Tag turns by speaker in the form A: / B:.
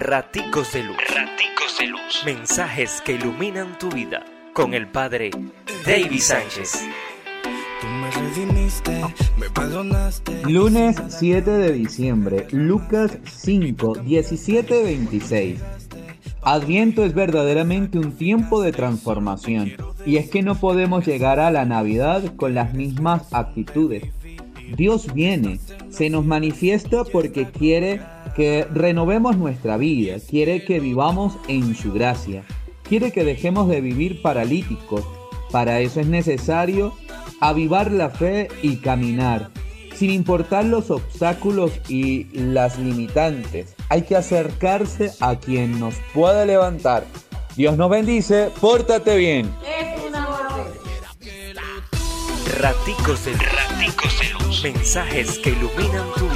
A: Raticos de Luz. Raticos de Luz. Mensajes que iluminan tu vida. Con el Padre David Sánchez.
B: Lunes 7 de diciembre, Lucas 5, 17, 26. Adviento es verdaderamente un tiempo de transformación y es que no podemos llegar a la Navidad con las mismas actitudes. Dios viene, se nos manifiesta porque quiere que renovemos nuestra vida, quiere que vivamos en su gracia, quiere que dejemos de vivir paralíticos. Para eso es necesario avivar la fe y caminar, sin importar los obstáculos y las limitantes. Hay que acercarse a quien nos puede levantar. Dios nos bendice, pórtate bien.
A: Raticos de Raticos. Mensajes que iluminan tu